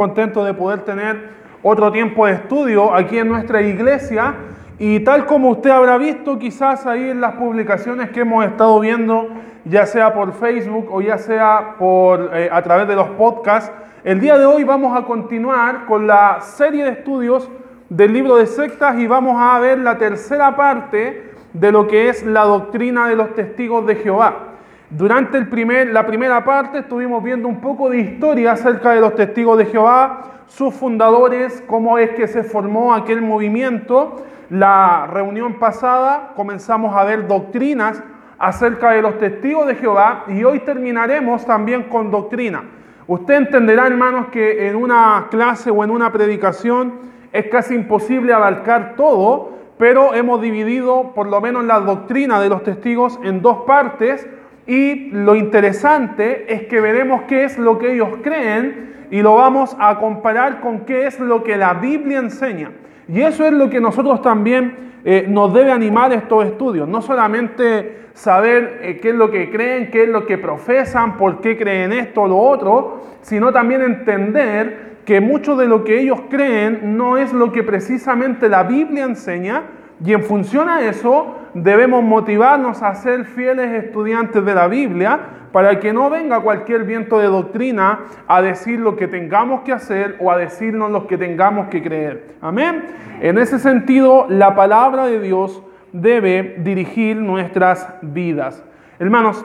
contento de poder tener otro tiempo de estudio aquí en nuestra iglesia y tal como usted habrá visto quizás ahí en las publicaciones que hemos estado viendo, ya sea por Facebook o ya sea por, eh, a través de los podcasts, el día de hoy vamos a continuar con la serie de estudios del libro de sectas y vamos a ver la tercera parte de lo que es la doctrina de los testigos de Jehová. Durante el primer, la primera parte estuvimos viendo un poco de historia acerca de los testigos de Jehová, sus fundadores, cómo es que se formó aquel movimiento. La reunión pasada comenzamos a ver doctrinas acerca de los testigos de Jehová y hoy terminaremos también con doctrina. Usted entenderá, hermanos, que en una clase o en una predicación es casi imposible abarcar todo, pero hemos dividido por lo menos la doctrina de los testigos en dos partes y lo interesante es que veremos qué es lo que ellos creen y lo vamos a comparar con qué es lo que la Biblia enseña. Y eso es lo que nosotros también eh, nos debe animar estos estudios. No solamente saber eh, qué es lo que creen, qué es lo que profesan, por qué creen esto o lo otro, sino también entender que mucho de lo que ellos creen no es lo que precisamente la Biblia enseña, y en función a eso debemos motivarnos a ser fieles estudiantes de la Biblia para que no venga cualquier viento de doctrina a decir lo que tengamos que hacer o a decirnos lo que tengamos que creer. Amén. En ese sentido, la palabra de Dios debe dirigir nuestras vidas. Hermanos,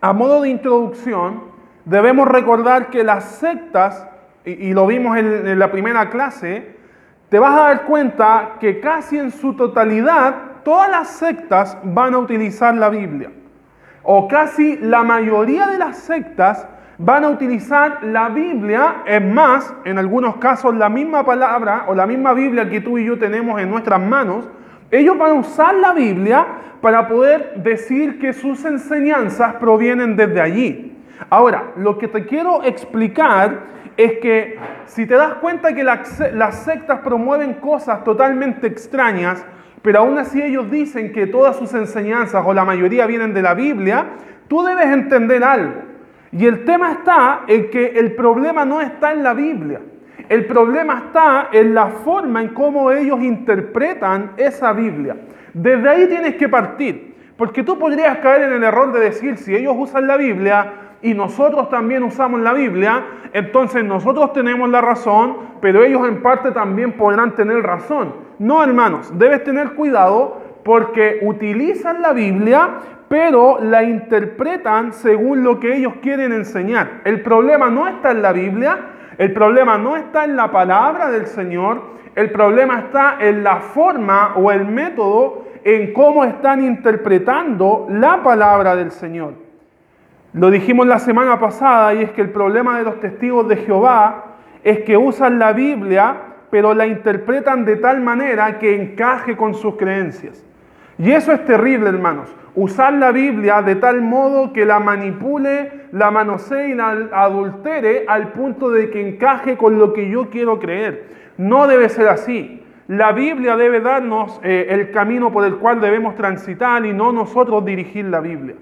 a modo de introducción, debemos recordar que las sectas, y, lo vimos en la primera clase, te vas a dar cuenta que casi en su totalidad todas las sectas van a utilizar la Biblia. O casi la mayoría de las sectas van a utilizar la Biblia, es más, en algunos casos la misma palabra o la misma Biblia que tú y yo tenemos en nuestras manos, ellos van a usar la Biblia para poder decir que sus enseñanzas provienen desde allí. Ahora, lo que te quiero explicar es que si te das cuenta que las sectas promueven cosas totalmente extrañas, pero aún así ellos dicen que todas sus enseñanzas o la mayoría vienen de la Biblia, tú debes entender algo. Y el tema está en que el problema no está en la Biblia. El problema está en la forma en cómo ellos interpretan esa Biblia. Desde ahí tienes que partir. Porque tú podrías caer en el error de decir, si ellos usan la Biblia, y nosotros también usamos la Biblia, entonces nosotros tenemos la razón, pero ellos en parte también podrán tener razón. No, hermanos, debes tener cuidado porque utilizan la Biblia, pero la interpretan según lo que ellos quieren enseñar. El problema no está en la Biblia, el problema no está en la palabra del Señor, el problema está en la forma o el método en cómo están interpretando la palabra del Señor. Lo dijimos la semana pasada y es que el problema de los testigos de Jehová es que usan la Biblia, pero la interpretan de tal manera que encaje con sus creencias. Y eso es terrible, hermanos. Usar la Biblia de tal modo que la manipule, la manosee y la adultere al punto de que encaje con lo que yo quiero creer. No debe ser así. La Biblia debe darnos eh, el camino por el cual debemos transitar y no nosotros dirigir la Biblia.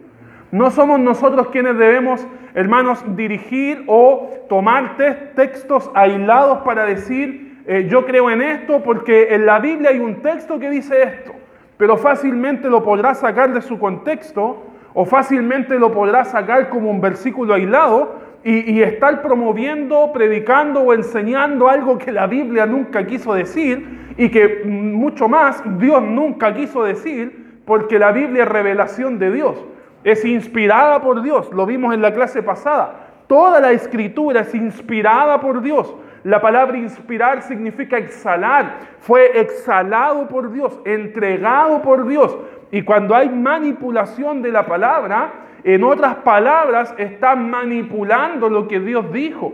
No somos nosotros quienes debemos, hermanos, dirigir o tomar textos aislados para decir, eh, yo creo en esto porque en la Biblia hay un texto que dice esto, pero fácilmente lo podrás sacar de su contexto o fácilmente lo podrás sacar como un versículo aislado y, y estar promoviendo, predicando o enseñando algo que la Biblia nunca quiso decir y que mucho más Dios nunca quiso decir porque la Biblia es revelación de Dios. Es inspirada por Dios, lo vimos en la clase pasada. Toda la escritura es inspirada por Dios. La palabra inspirar significa exhalar. Fue exhalado por Dios, entregado por Dios. Y cuando hay manipulación de la palabra, en otras palabras, está manipulando lo que Dios dijo.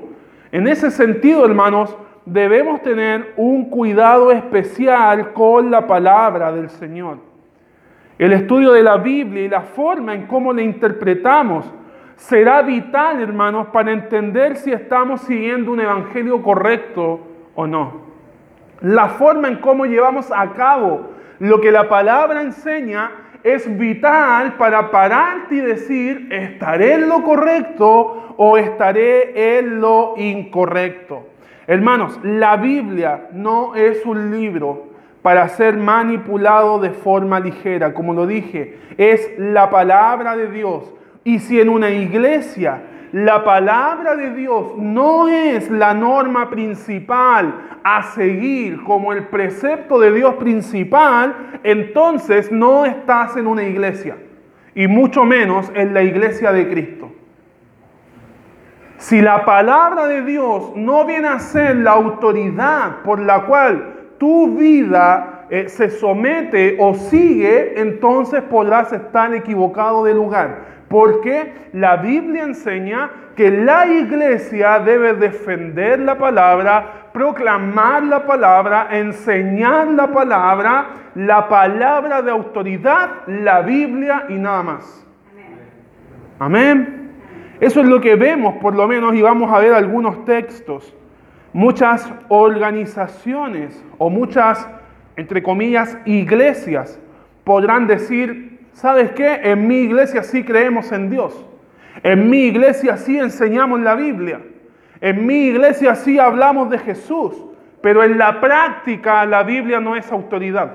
En ese sentido, hermanos, debemos tener un cuidado especial con la palabra del Señor. El estudio de la Biblia y la forma en cómo la interpretamos será vital, hermanos, para entender si estamos siguiendo un evangelio correcto o no. La forma en cómo llevamos a cabo lo que la palabra enseña es vital para pararte y decir, ¿estaré en lo correcto o estaré en lo incorrecto? Hermanos, la Biblia no es un libro para ser manipulado de forma ligera. Como lo dije, es la palabra de Dios. Y si en una iglesia la palabra de Dios no es la norma principal a seguir como el precepto de Dios principal, entonces no estás en una iglesia. Y mucho menos en la iglesia de Cristo. Si la palabra de Dios no viene a ser la autoridad por la cual tu vida eh, se somete o sigue, entonces podrás estar equivocado de lugar. Porque la Biblia enseña que la iglesia debe defender la palabra, proclamar la palabra, enseñar la palabra, la palabra de autoridad, la Biblia y nada más. Amén. Eso es lo que vemos, por lo menos, y vamos a ver algunos textos. Muchas organizaciones o muchas, entre comillas, iglesias podrán decir, ¿sabes qué? En mi iglesia sí creemos en Dios. En mi iglesia sí enseñamos la Biblia. En mi iglesia sí hablamos de Jesús. Pero en la práctica la Biblia no es autoridad.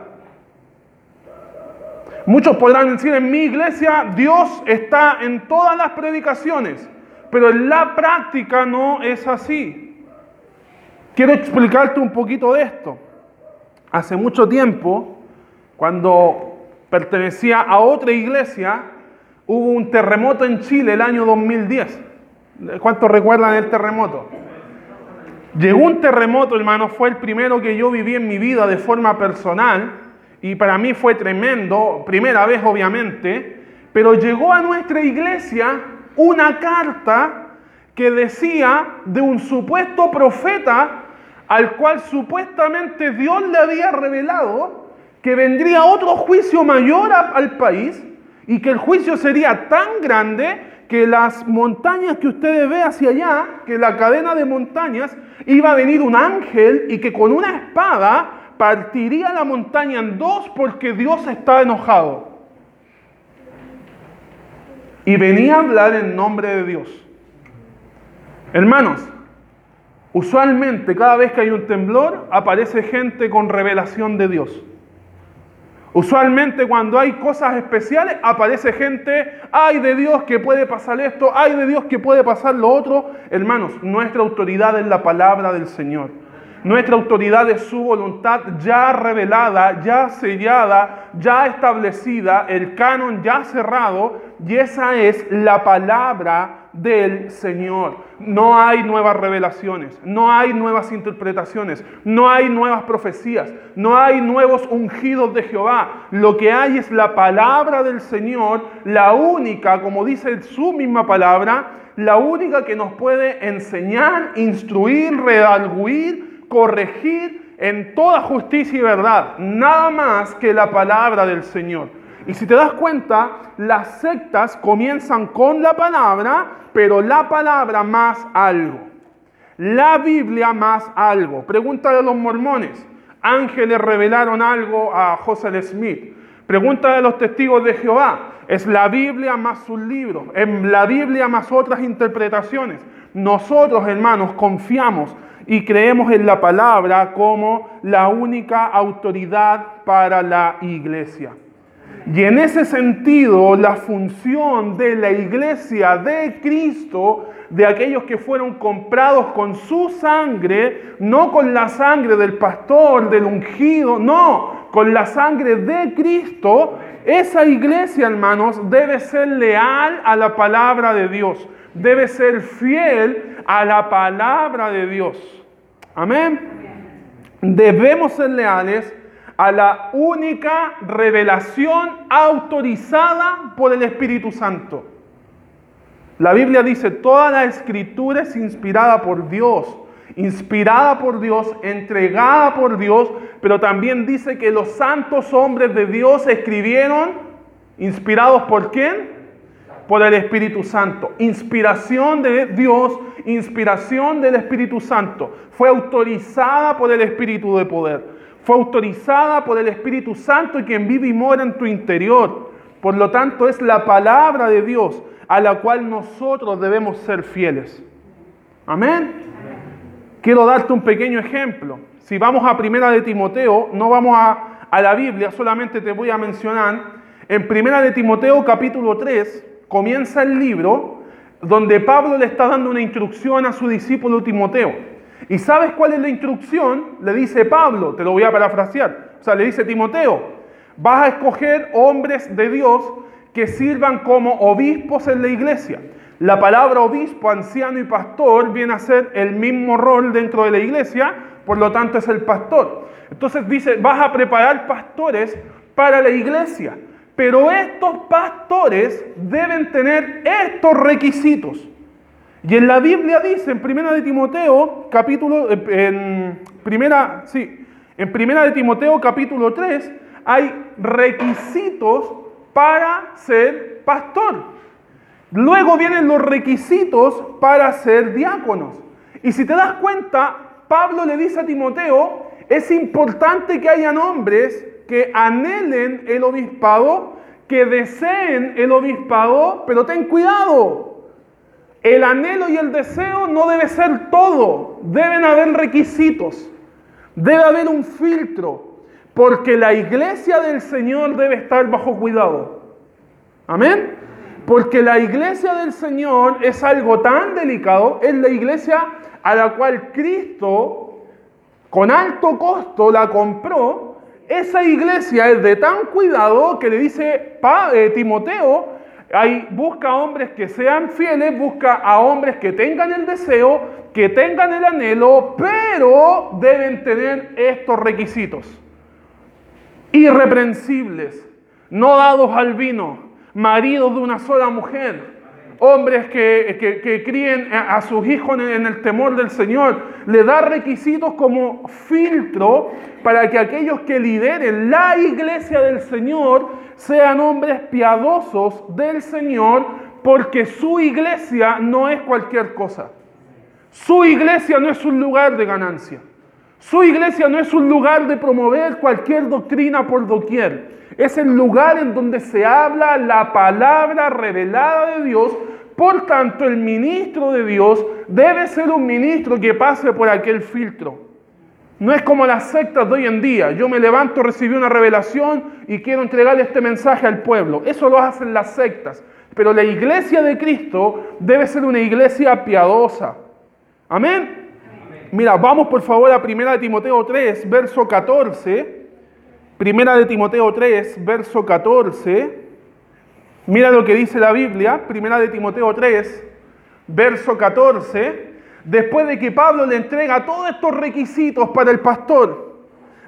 Muchos podrán decir, en mi iglesia Dios está en todas las predicaciones, pero en la práctica no es así. Quiero explicarte un poquito de esto. Hace mucho tiempo, cuando pertenecía a otra iglesia, hubo un terremoto en Chile el año 2010. ¿Cuántos recuerdan el terremoto? Llegó un terremoto, hermano, fue el primero que yo viví en mi vida de forma personal y para mí fue tremendo, primera vez obviamente, pero llegó a nuestra iglesia una carta que decía de un supuesto profeta al cual supuestamente Dios le había revelado que vendría otro juicio mayor al país y que el juicio sería tan grande que las montañas que ustedes ven hacia allá, que la cadena de montañas, iba a venir un ángel y que con una espada partiría la montaña en dos porque Dios está enojado. Y venía a hablar en nombre de Dios. Hermanos, usualmente cada vez que hay un temblor aparece gente con revelación de Dios. Usualmente cuando hay cosas especiales aparece gente, ay de Dios que puede pasar esto, ay de Dios que puede pasar lo otro. Hermanos, nuestra autoridad es la palabra del Señor. Nuestra autoridad es su voluntad ya revelada, ya sellada, ya establecida, el canon ya cerrado, y esa es la palabra del Señor. No hay nuevas revelaciones, no hay nuevas interpretaciones, no hay nuevas profecías, no hay nuevos ungidos de Jehová. Lo que hay es la palabra del Señor, la única, como dice su misma palabra, la única que nos puede enseñar, instruir, redalguir, corregir en toda justicia y verdad, nada más que la palabra del Señor. Y si te das cuenta, las sectas comienzan con la palabra, pero la palabra más algo. La Biblia más algo. Pregunta de los mormones. Ángeles revelaron algo a José Smith. Pregunta de los testigos de Jehová. Es la Biblia más un libro. En la Biblia más otras interpretaciones. Nosotros, hermanos, confiamos y creemos en la palabra como la única autoridad para la iglesia. Y en ese sentido, la función de la iglesia de Cristo, de aquellos que fueron comprados con su sangre, no con la sangre del pastor, del ungido, no, con la sangre de Cristo, esa iglesia, hermanos, debe ser leal a la palabra de Dios, debe ser fiel a la palabra de Dios. Amén. Debemos ser leales a la única revelación autorizada por el Espíritu Santo. La Biblia dice, toda la escritura es inspirada por Dios, inspirada por Dios, entregada por Dios, pero también dice que los santos hombres de Dios escribieron, inspirados por quién? por el Espíritu Santo. Inspiración de Dios, inspiración del Espíritu Santo. Fue autorizada por el Espíritu de poder. Fue autorizada por el Espíritu Santo y quien vive y mora en tu interior. Por lo tanto, es la palabra de Dios a la cual nosotros debemos ser fieles. Amén. quiero darte un pequeño ejemplo. Si vamos a Primera de Timoteo, no vamos a, a la Biblia, solamente te voy a mencionar. En Primera de Timoteo capítulo 3 comienza el libro donde Pablo le está dando una instrucción a su discípulo Timoteo. ¿Y sabes cuál es la instrucción? Le dice Pablo, te lo voy a parafrasear. O sea, le dice Timoteo, vas a escoger hombres de Dios que sirvan como obispos en la iglesia. La palabra obispo, anciano y pastor viene a ser el mismo rol dentro de la iglesia, por lo tanto es el pastor. Entonces dice, vas a preparar pastores para la iglesia, pero estos pastores deben tener estos requisitos. Y en la Biblia dice, en Primera de Timoteo, capítulo, en Primera, sí, en Primera de Timoteo, capítulo 3, hay requisitos para ser pastor. Luego vienen los requisitos para ser diáconos. Y si te das cuenta, Pablo le dice a Timoteo, es importante que hayan hombres que anhelen el obispado, que deseen el obispado, pero ten cuidado. El anhelo y el deseo no debe ser todo, deben haber requisitos, debe haber un filtro, porque la iglesia del Señor debe estar bajo cuidado. Amén. Porque la iglesia del Señor es algo tan delicado, es la iglesia a la cual Cristo con alto costo la compró. Esa iglesia es de tan cuidado que le dice eh, Timoteo, hay, busca hombres que sean fieles, busca a hombres que tengan el deseo, que tengan el anhelo, pero deben tener estos requisitos. Irreprensibles, no dados al vino, maridos de una sola mujer, hombres que, críen a sus hijos en el temor del Señor. Le da requisitos como filtro para que aquellos que lideren la iglesia del Señor sean hombres piadosos del Señor, porque su iglesia no es cualquier cosa. Su iglesia no es un lugar de ganancia. Su iglesia no es un lugar de promover cualquier doctrina por doquier. Es el lugar en donde se habla la palabra revelada de Dios. Por tanto, el ministro de Dios debe ser un ministro que pase por aquel filtro. No es como las sectas de hoy en día. Yo me levanto, recibí una revelación y quiero entregarle este mensaje al pueblo. Eso lo hacen las sectas. Pero la iglesia de Cristo debe ser una iglesia piadosa. Amén. Mira, vamos por favor a 1 de Timoteo 3, verso 14. Primera de Timoteo 3, verso 14. Mira lo que dice la Biblia, Primera de Timoteo 3, verso 14. Después de que Pablo le entrega todos estos requisitos para el pastor,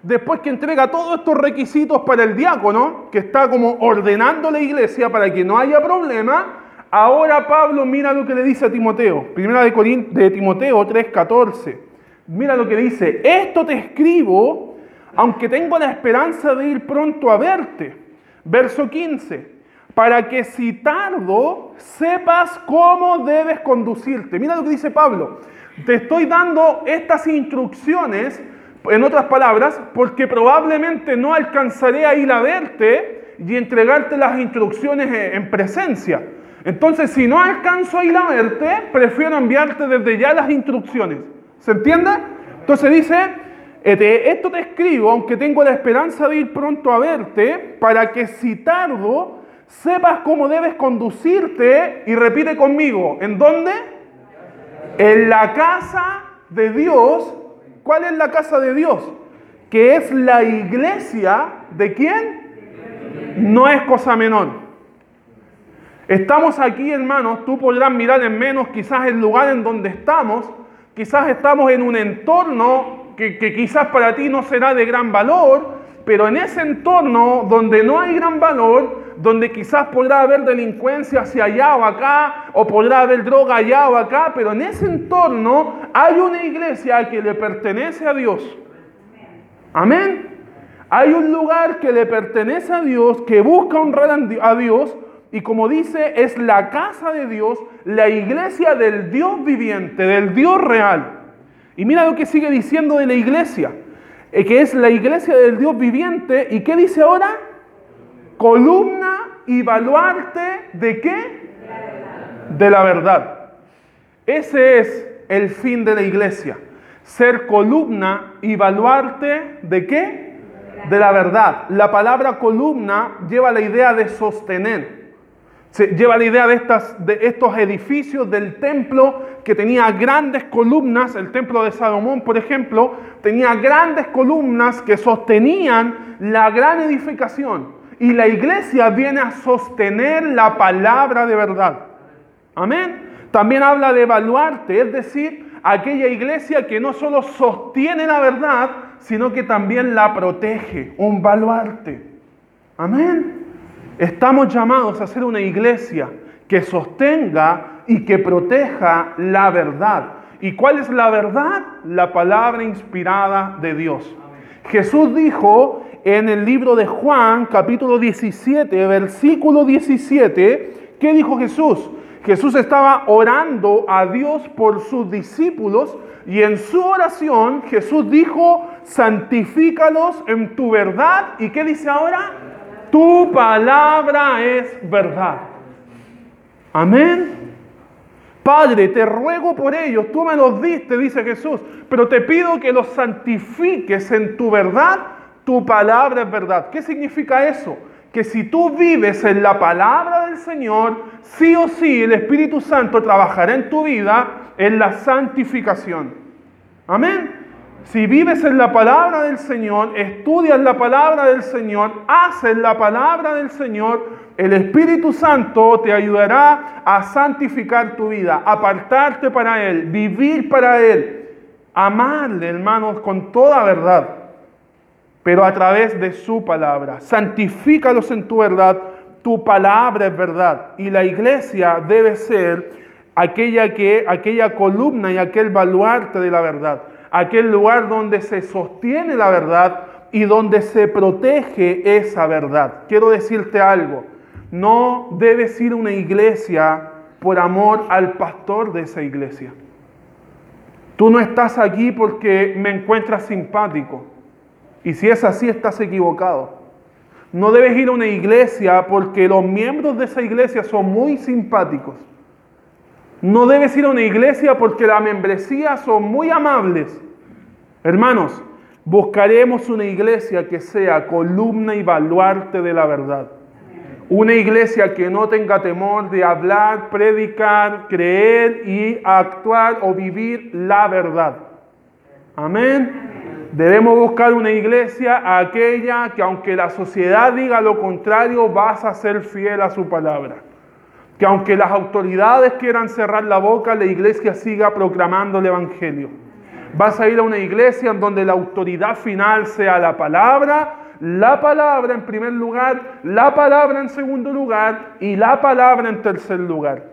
después que entrega todos estos requisitos para el diácono, que está como ordenando la iglesia para que no haya problema, ahora Pablo mira lo que le dice a Timoteo. Primera de, de Timoteo 3, 14. Mira lo que dice, esto te escribo, aunque tengo la esperanza de ir pronto a verte. Verso 15, para que si tardo, sepas cómo debes conducirte. Mira lo que dice Pablo, te estoy dando estas instrucciones, en otras palabras, porque probablemente no alcanzaré a ir a verte y entregarte las instrucciones en presencia. Entonces, si no alcanzo a ir a verte, prefiero enviarte desde ya las instrucciones. ¿Se entiende? Entonces dice, esto te escribo, aunque tengo la esperanza de ir pronto a verte, para que si tardo, sepas cómo debes conducirte y repite conmigo, ¿en dónde? En la casa de Dios. ¿Cuál es la casa de Dios? Que es la iglesia de quién? No es cosa menor. Estamos aquí, hermanos, tú podrás mirar en menos quizás el lugar en donde estamos, Quizás estamos en un entorno que, quizás para ti no será de gran valor, pero en ese entorno donde no hay gran valor, donde quizás podrá haber delincuencia hacia allá o acá, o podrá haber droga allá o acá, pero en ese entorno hay una iglesia que le pertenece a Dios. Amén. Hay un lugar que le pertenece a Dios, que busca honrar a Dios, y como dice, es la casa de Dios, la iglesia del Dios viviente, del Dios real. Y mira lo que sigue diciendo de la iglesia, eh, que es la iglesia del Dios viviente. ¿Y qué dice ahora? Columna y baluarte de qué? De la verdad. Ese es el fin de la iglesia. Ser columna y baluarte de qué? De la verdad. La palabra columna lleva la idea de sostener. Se lleva la idea de, estas, de estos edificios del templo que tenía grandes columnas. El templo de Salomón, por ejemplo, tenía grandes columnas que sostenían la gran edificación. Y la iglesia viene a sostener la palabra de verdad. Amén. También habla de evaluarte, es decir, aquella iglesia que no solo sostiene la verdad, sino que también la protege, un baluarte. Amén. Estamos llamados a ser una iglesia que sostenga y que proteja la verdad. ¿Y cuál es la verdad? La palabra inspirada de Dios. Jesús dijo en el libro de Juan, capítulo 17, versículo 17, ¿qué dijo Jesús? Jesús estaba orando a Dios por sus discípulos y en su oración Jesús dijo, santifícalos en tu verdad. ¿Y qué dice ahora? Tu palabra es verdad. Amén. Padre, te ruego por ellos, tú me los diste, dice Jesús, pero te pido que los santifiques en tu verdad, tu palabra es verdad. ¿Qué significa eso? que si tú vives en la palabra del Señor, sí o sí el Espíritu Santo trabajará en tu vida en la santificación. Amén. Si vives en la palabra del Señor, estudias la palabra del Señor, haces la palabra del Señor, el Espíritu Santo te ayudará a santificar tu vida, apartarte para Él, vivir para Él, amarle, hermanos, con toda verdad pero a través de su palabra. Santifícalos en tu verdad, tu palabra es verdad. Y la iglesia debe ser aquella, que, aquella columna y aquel baluarte de la verdad, aquel lugar donde se sostiene la verdad y donde se protege esa verdad. Quiero decirte algo, no debes ir a una iglesia por amor al pastor de esa iglesia. Tú no estás aquí porque me encuentras simpático. Y si es así, estás equivocado. No debes ir a una iglesia porque los miembros de esa iglesia son muy simpáticos. No debes ir a una iglesia porque la membresía son muy amables. Hermanos, buscaremos una iglesia que sea columna y baluarte de la verdad. Una iglesia que no tenga temor de hablar, predicar, creer y actuar o vivir la verdad. Amén. Debemos buscar una iglesia aquella que aunque la sociedad diga lo contrario, vas a ser fiel a su palabra. Que aunque las autoridades quieran cerrar la boca, la iglesia siga proclamando el Evangelio. Vas a ir a una iglesia en donde la autoridad final sea la palabra, la palabra en primer lugar, la palabra en segundo lugar y la palabra en tercer lugar.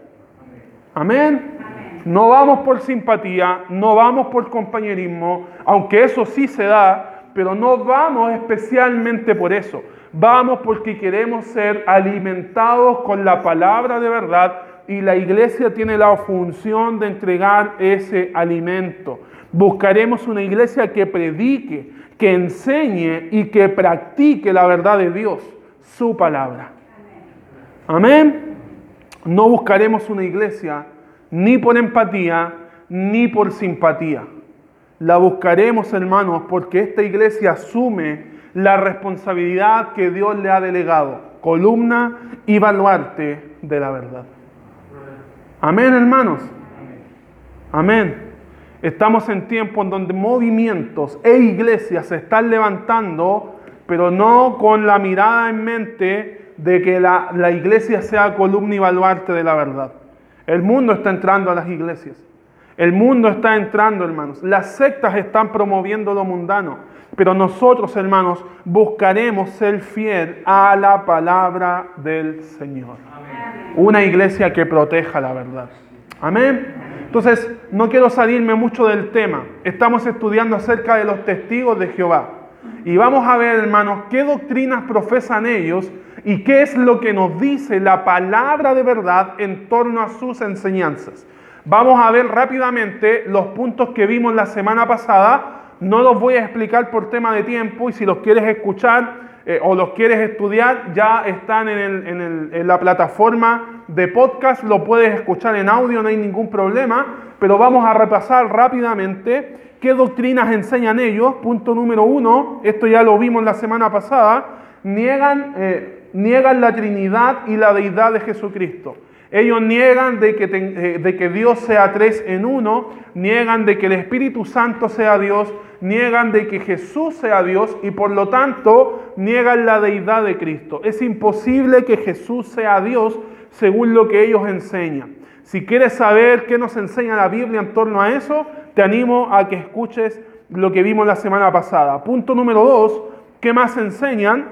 Amén. No vamos por simpatía, no vamos por compañerismo, aunque eso sí se da, pero no vamos especialmente por eso. Vamos porque queremos ser alimentados con la palabra de verdad y la iglesia tiene la función de entregar ese alimento. Buscaremos una iglesia que predique, que enseñe y que practique la verdad de Dios, su palabra. Amén. No buscaremos una iglesia ni por empatía, ni por simpatía. La buscaremos, hermanos, porque esta iglesia asume la responsabilidad que Dios le ha delegado, columna y baluarte de la verdad. Amén, hermanos. Amén. Estamos en tiempos en donde movimientos e iglesias se están levantando, pero no con la mirada en mente de que la, la iglesia sea columna y baluarte de la verdad. El mundo está entrando a las iglesias. El mundo está entrando, hermanos. Las sectas están promoviendo lo mundano. Pero nosotros, hermanos, buscaremos ser fiel a la palabra del Señor. Una iglesia que proteja la verdad. Amén. Entonces, no quiero salirme mucho del tema. Estamos estudiando acerca de los testigos de Jehová. Y vamos a ver, hermanos, qué doctrinas profesan ellos y qué es lo que nos dice la palabra de verdad en torno a sus enseñanzas. Vamos a ver rápidamente los puntos que vimos la semana pasada. No los voy a explicar por tema de tiempo y si los quieres escuchar eh, o los quieres estudiar, ya están en, en la plataforma de podcast, lo puedes escuchar en audio, no hay ningún problema, pero vamos a repasar rápidamente ¿Qué doctrinas enseñan ellos? Punto número uno, esto ya lo vimos la semana pasada, niegan, eh, niegan la Trinidad y la deidad de Jesucristo. Ellos niegan de que, eh, de que, Dios sea tres en uno, niegan de que el Espíritu Santo sea Dios, niegan de que Jesús sea Dios y por lo tanto niegan la deidad de Cristo. Es imposible que Jesús sea Dios según lo que ellos enseñan. Si quieres saber qué nos enseña la Biblia en torno a eso, te animo a que escuches lo que vimos la semana pasada. Punto número dos, ¿qué más enseñan?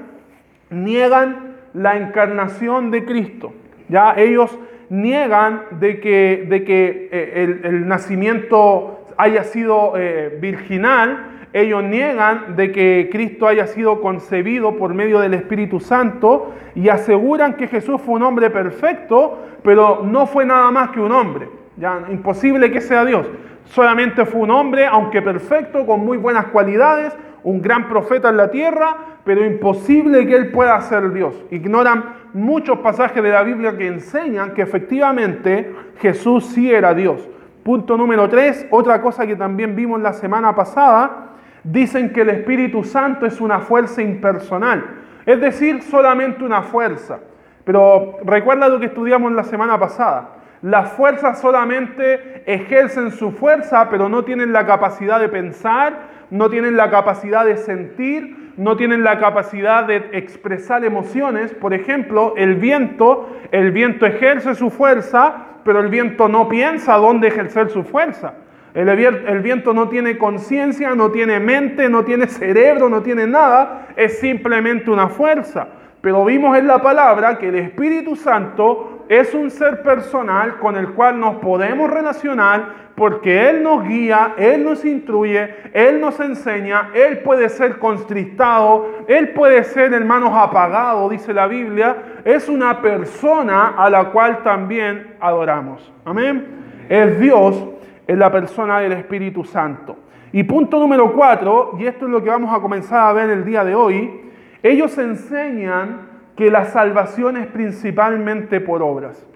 Niegan la encarnación de Cristo. Ya ellos niegan de que, de que eh, el, nacimiento haya sido eh, virginal, ellos niegan de que Cristo haya sido concebido por medio del Espíritu Santo y aseguran que Jesús fue un hombre perfecto, pero no fue nada más que un hombre. Ya, imposible que sea Dios. Solamente fue un hombre, aunque perfecto, con muy buenas cualidades, un gran profeta en la tierra, pero imposible que él pueda ser Dios. Ignoran muchos pasajes de la Biblia que enseñan que efectivamente Jesús sí era Dios. Punto número tres, otra cosa que también vimos la semana pasada, dicen que el Espíritu Santo es una fuerza impersonal, es decir, solamente una fuerza. Pero recuerda lo que estudiamos la semana pasada. Las fuerzas solamente ejercen su fuerza, pero no tienen la capacidad de pensar, no tienen la capacidad de sentir, no tienen la capacidad de expresar emociones. Por ejemplo, el viento, el viento ejerce su fuerza, pero el viento no piensa dónde ejercer su fuerza. El, el viento no tiene conciencia, no tiene mente, no tiene cerebro, no tiene nada, es simplemente una fuerza. Pero vimos en la palabra que el Espíritu Santo es un ser personal con el cual nos podemos relacionar porque Él nos guía, Él nos instruye, Él nos enseña, Él puede ser constristado, Él puede ser, hermanos, apagado, dice la Biblia. Es una persona a la cual también adoramos. Amén. Es Dios en la persona del Espíritu Santo. Y punto número cuatro, y esto es lo que vamos a comenzar a ver el día de hoy, ellos enseñan que la salvación es principalmente por obras.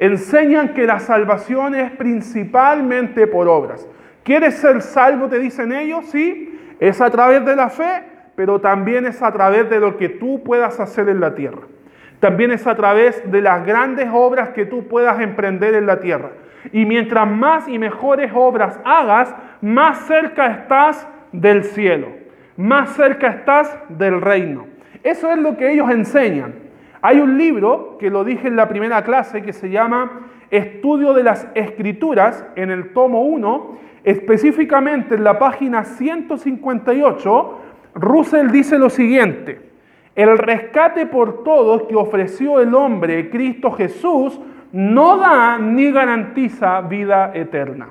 Enseñan que la salvación es principalmente por obras. ¿Quieres ser salvo? Te dicen ellos, sí. Es a través de la fe, pero también es a través de lo que tú puedas hacer en la tierra. También es a través de las grandes obras que tú puedas emprender en la tierra. Y mientras más y mejores obras hagas, más cerca estás del cielo, más cerca estás del reino. Eso es lo que ellos enseñan. Hay un libro que lo dije en la primera clase que se llama Estudio de las Escrituras en el tomo 1, específicamente en la página 158, Russell dice lo siguiente, el rescate por todos que ofreció el hombre Cristo Jesús no da ni garantiza vida eterna.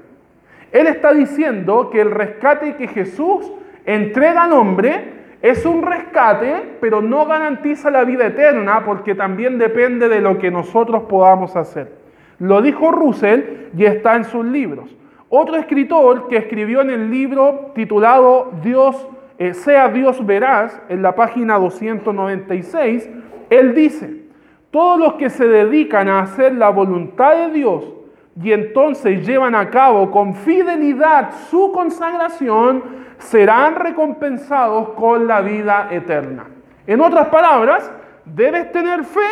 Él está diciendo que el rescate que Jesús entrega al hombre es un rescate, pero no garantiza la vida eterna porque también depende de lo que nosotros podamos hacer. Lo dijo Russell y está en sus libros. Otro escritor que escribió en el libro titulado Dios, eh, sea Dios veraz, en la página 296, él dice, todos los que se dedican a hacer la voluntad de Dios y entonces llevan a cabo con fidelidad su consagración, serán recompensados con la vida eterna. En otras palabras, debes tener fe,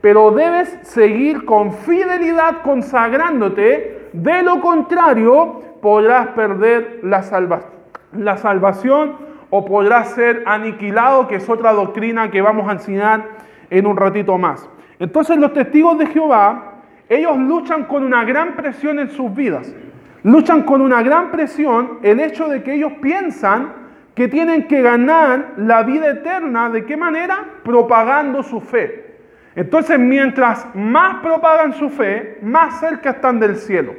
pero debes seguir con fidelidad consagrándote. De lo contrario, podrás perder la, salvación o podrás ser aniquilado, que es otra doctrina que vamos a enseñar en un ratito más. Entonces los testigos de Jehová ellos luchan con una gran presión en sus vidas. Luchan con una gran presión el hecho de que ellos piensan que tienen que ganar la vida eterna. ¿De qué manera? Propagando su fe. Entonces, mientras más propagan su fe, más cerca están del cielo.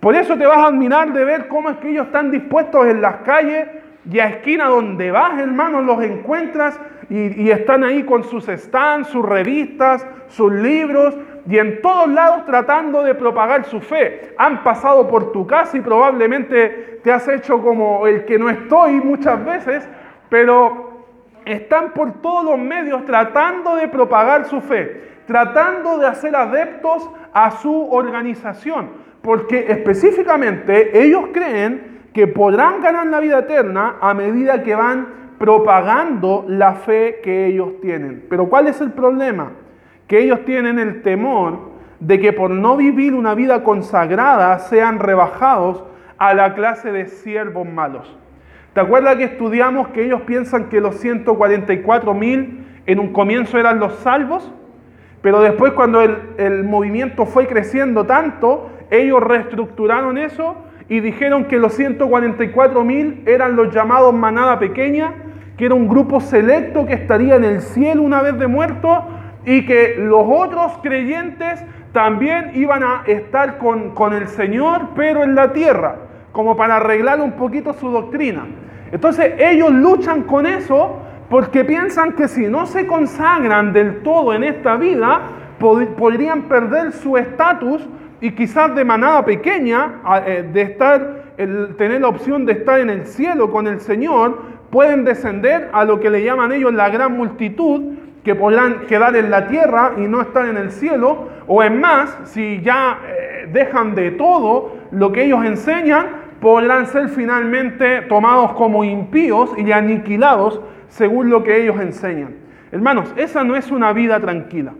Por eso te vas a admirar de ver cómo es que ellos están dispuestos en las calles y a esquina donde vas, hermano, los encuentras y, y están ahí con sus stands, sus revistas, sus libros, y en todos lados tratando de propagar su fe. Han pasado por tu casa y probablemente te has hecho como el que no estoy muchas veces, pero están por todos los medios tratando de propagar su fe, tratando de hacer adeptos a su organización, porque específicamente ellos creen que podrán ganar la vida eterna a medida que van propagando la fe que ellos tienen. Pero ¿cuál es el problema? Que ellos tienen el temor de que por no vivir una vida consagrada sean rebajados a la clase de siervos malos. ¿Te acuerdas que estudiamos que ellos piensan que los 144 mil en un comienzo eran los salvos? Pero después cuando el, el movimiento fue creciendo tanto, ellos reestructuraron eso y dijeron que los 144 mil eran los llamados manada pequeña, que era un grupo selecto que estaría en el cielo una vez de muerto y que los otros creyentes también iban a estar con, con el Señor, pero en la tierra, como para arreglar un poquito su doctrina. Entonces ellos luchan con eso porque piensan que si no se consagran del todo en esta vida, podrían perder su estatus y quizás de manada pequeña, eh, de estar, tener la opción de estar en el cielo con el Señor, pueden descender a lo que le llaman ellos la gran multitud, que podrán quedar en la tierra y no estar en el cielo, o es más, si ya eh, dejan de todo lo que ellos enseñan, podrán ser finalmente tomados como impíos y aniquilados según lo que ellos enseñan. Hermanos, esa no es una vida tranquila,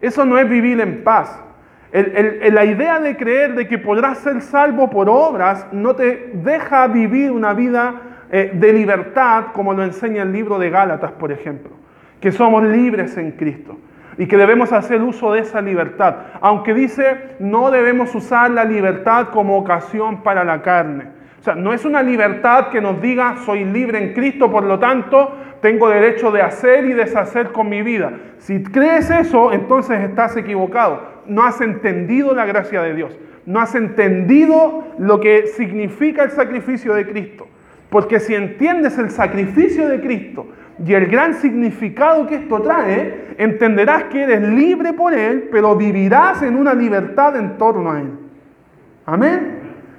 eso no es vivir en paz. La idea de creer de que podrás ser salvo por obras no te deja vivir una vida eh, de libertad como lo enseña el libro de Gálatas, por ejemplo que somos libres en Cristo y que debemos hacer uso de esa libertad. Aunque dice, no debemos usar la libertad como ocasión para la carne. O sea, no es una libertad que nos diga, soy libre en Cristo, por lo tanto, tengo derecho de hacer y deshacer con mi vida. Si crees eso, entonces estás equivocado. No has entendido la gracia de Dios. No has entendido lo que significa el sacrificio de Cristo. Porque si entiendes el sacrificio de Cristo, y el gran significado que esto trae, entenderás que eres libre por Él, pero vivirás en una libertad en torno a Él. Amén.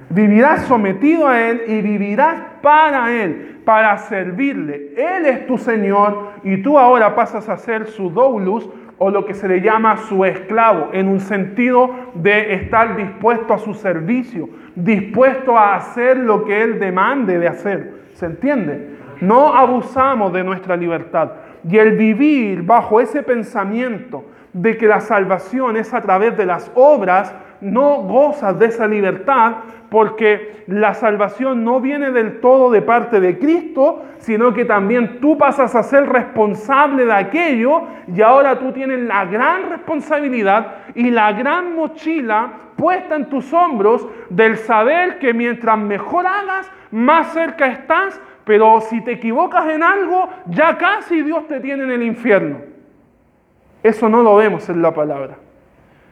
Vivirás sometido a Él y vivirás para Él, para servirle. Él es tu Señor y tú ahora pasas a ser su doulus o lo que se le llama su esclavo, en un sentido de estar dispuesto a su servicio, dispuesto a hacer lo que Él demande de hacer. ¿Se entiende? No abusamos de nuestra libertad. Y el vivir bajo ese pensamiento de que la salvación es a través de las obras, no gozas de esa libertad porque la salvación no viene del todo de parte de Cristo, sino que también tú pasas a ser responsable de aquello y ahora tú tienes la gran responsabilidad y la gran mochila puesta en tus hombros del saber que mientras mejor hagas, más cerca estás pero si te equivocas en algo, ya casi Dios te tiene en el infierno. Eso no lo vemos en la palabra.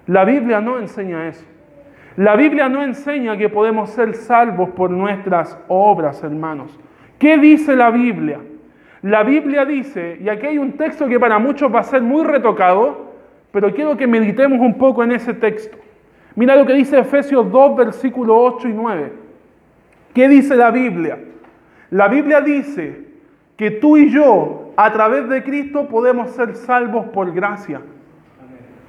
La Biblia no enseña eso. La Biblia no enseña que podemos ser salvos por nuestras obras, hermanos. ¿Qué dice la Biblia? La Biblia dice, y aquí hay un texto que para muchos va a ser muy retocado, pero quiero que meditemos un poco en ese texto. Mira lo que dice Efesios 2, versículos 8 y 9. ¿Qué dice la Biblia? La Biblia dice que tú y yo, a través de Cristo, podemos ser salvos por gracia.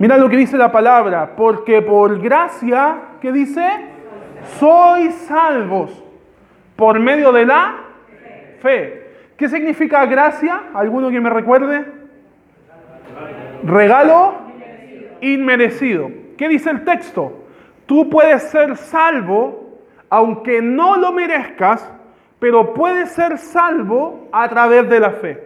Mira lo que dice la palabra, porque por gracia, ¿qué dice? Sois salvos por medio de la fe. ¿Qué significa gracia? ¿Alguno que me recuerde? Regalo inmerecido. ¿Qué dice el texto? Tú puedes ser salvo aunque no lo merezcas pero puede ser salvo a través de la fe.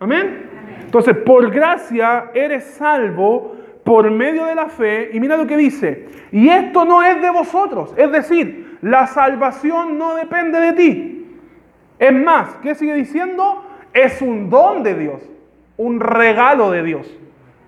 Amén. Entonces, por gracia eres salvo por medio de la fe. Y mira lo que dice. Y esto no es de vosotros. Es decir, la salvación no depende de ti. Es más, ¿qué sigue diciendo? Es un don de Dios. Un regalo de Dios.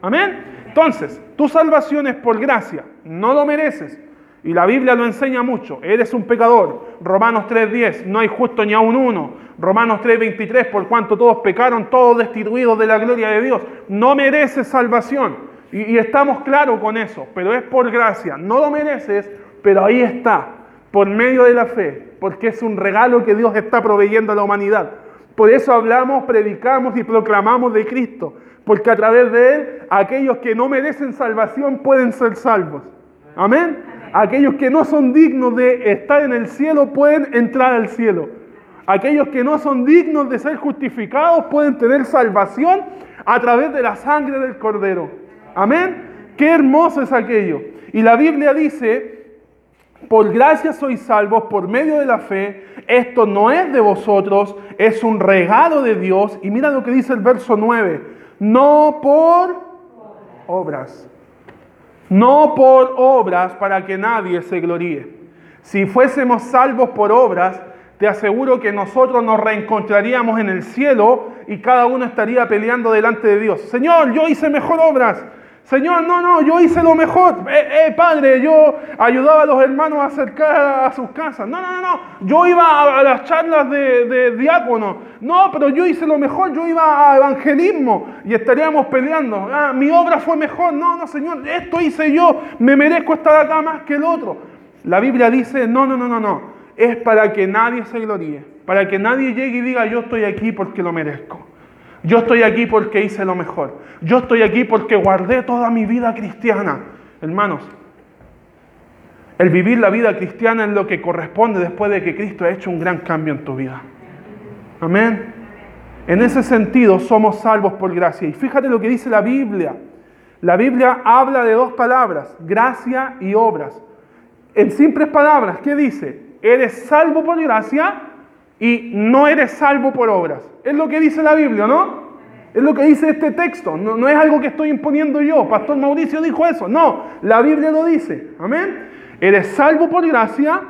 Amén. Entonces, tu salvación es por gracia. No lo mereces. Y la Biblia lo enseña mucho. Eres un pecador. Romanos 3.10, no hay justo ni a un uno. Romanos 3.23, por cuanto todos pecaron, todos destituidos de la gloria de Dios. No mereces salvación. Y, estamos claros con eso, pero es por gracia. No lo mereces, pero ahí está, por medio de la fe, porque es un regalo que Dios está proveyendo a la humanidad. Por eso hablamos, predicamos y proclamamos de Cristo, porque a través de Él aquellos que no merecen salvación pueden ser salvos. Amén. Aquellos que no son dignos de estar en el cielo pueden entrar al cielo. Aquellos que no son dignos de ser justificados pueden tener salvación a través de la sangre del Cordero. Amén. Qué hermoso es aquello. Y la Biblia dice, por gracia sois salvos por medio de la fe. Esto no es de vosotros, es un regalo de Dios. Y mira lo que dice el verso 9. No por obras. No por obras para que nadie se gloríe. Si fuésemos salvos por obras, te aseguro que nosotros nos reencontraríamos en el cielo y cada uno estaría peleando delante de Dios. Señor, yo hice mejor obras. Señor, no, no, yo hice lo mejor. Eh, eh, padre, yo ayudaba a los hermanos a acercar a sus casas. No, no, no, Yo iba a, las charlas de, de diácono. No, pero yo hice lo mejor. Yo iba a evangelismo y estaríamos peleando. Ah, mi obra fue mejor. No, no, Señor, esto hice yo. Me merezco estar acá más que el otro. La Biblia dice, no, no, no, no, no. Es para que nadie se gloríe. Para que nadie llegue y diga, yo estoy aquí porque lo merezco. Yo estoy aquí porque hice lo mejor. Yo estoy aquí porque guardé toda mi vida cristiana. Hermanos, el vivir la vida cristiana es lo que corresponde después de que Cristo ha hecho un gran cambio en tu vida. Amén. En ese sentido somos salvos por gracia. Y fíjate lo que dice la Biblia. La Biblia habla de dos palabras, gracia y obras. En simples palabras, ¿qué dice? Eres salvo por gracia y no eres salvo por obras. Es lo que dice la Biblia, ¿no? Es lo que dice este texto. No, es algo que estoy imponiendo yo. Pastor Mauricio dijo eso. No, la Biblia lo dice. Amén. Eres salvo por gracia,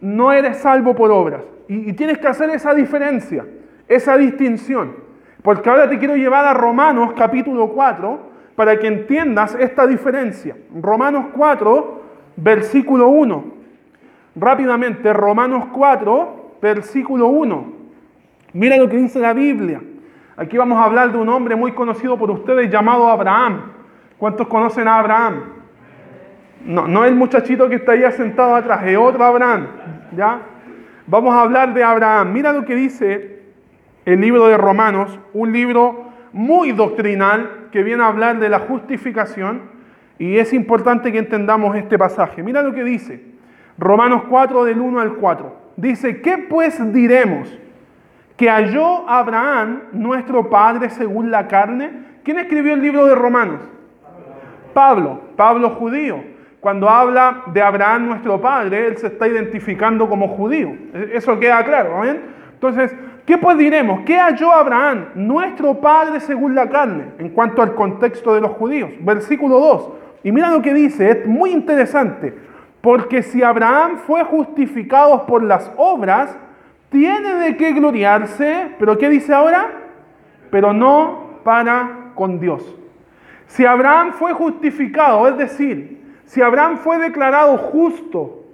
no eres salvo por obras. Y, y tienes que hacer esa diferencia, esa distinción. Porque ahora te quiero llevar a Romanos capítulo 4 para que entiendas esta diferencia. Romanos 4, versículo 1. Rápidamente, Romanos 4, versículo 1. Mira lo que dice la Biblia. Aquí vamos a hablar de un hombre muy conocido por ustedes llamado Abraham. ¿Cuántos conocen a Abraham? No, no el muchachito que está ahí sentado atrás, es otro Abraham. ¿Ya? Vamos a hablar de Abraham. Mira lo que dice el libro de Romanos, un libro muy doctrinal que viene a hablar de la justificación y es importante que entendamos este pasaje. Mira lo que dice. Romanos 4 del 1 al 4. Dice, ¿qué pues diremos? Que halló Abraham, nuestro padre, según la carne. ¿Quién escribió el libro de Romanos? Pablo, Pablo judío. Cuando habla de Abraham, nuestro padre, él se está identificando como judío. Eso queda claro. Entonces, ¿qué pues diremos? ¿Qué halló Abraham, nuestro padre según la carne, en cuanto al contexto de los judíos? Versículo 2. Y mira lo que dice, es muy interesante. Porque si Abraham fue justificado por las obras, tiene de qué gloriarse, pero ¿qué dice ahora? Pero no para con Dios. Si Abraham fue justificado, es decir, si Abraham fue declarado justo,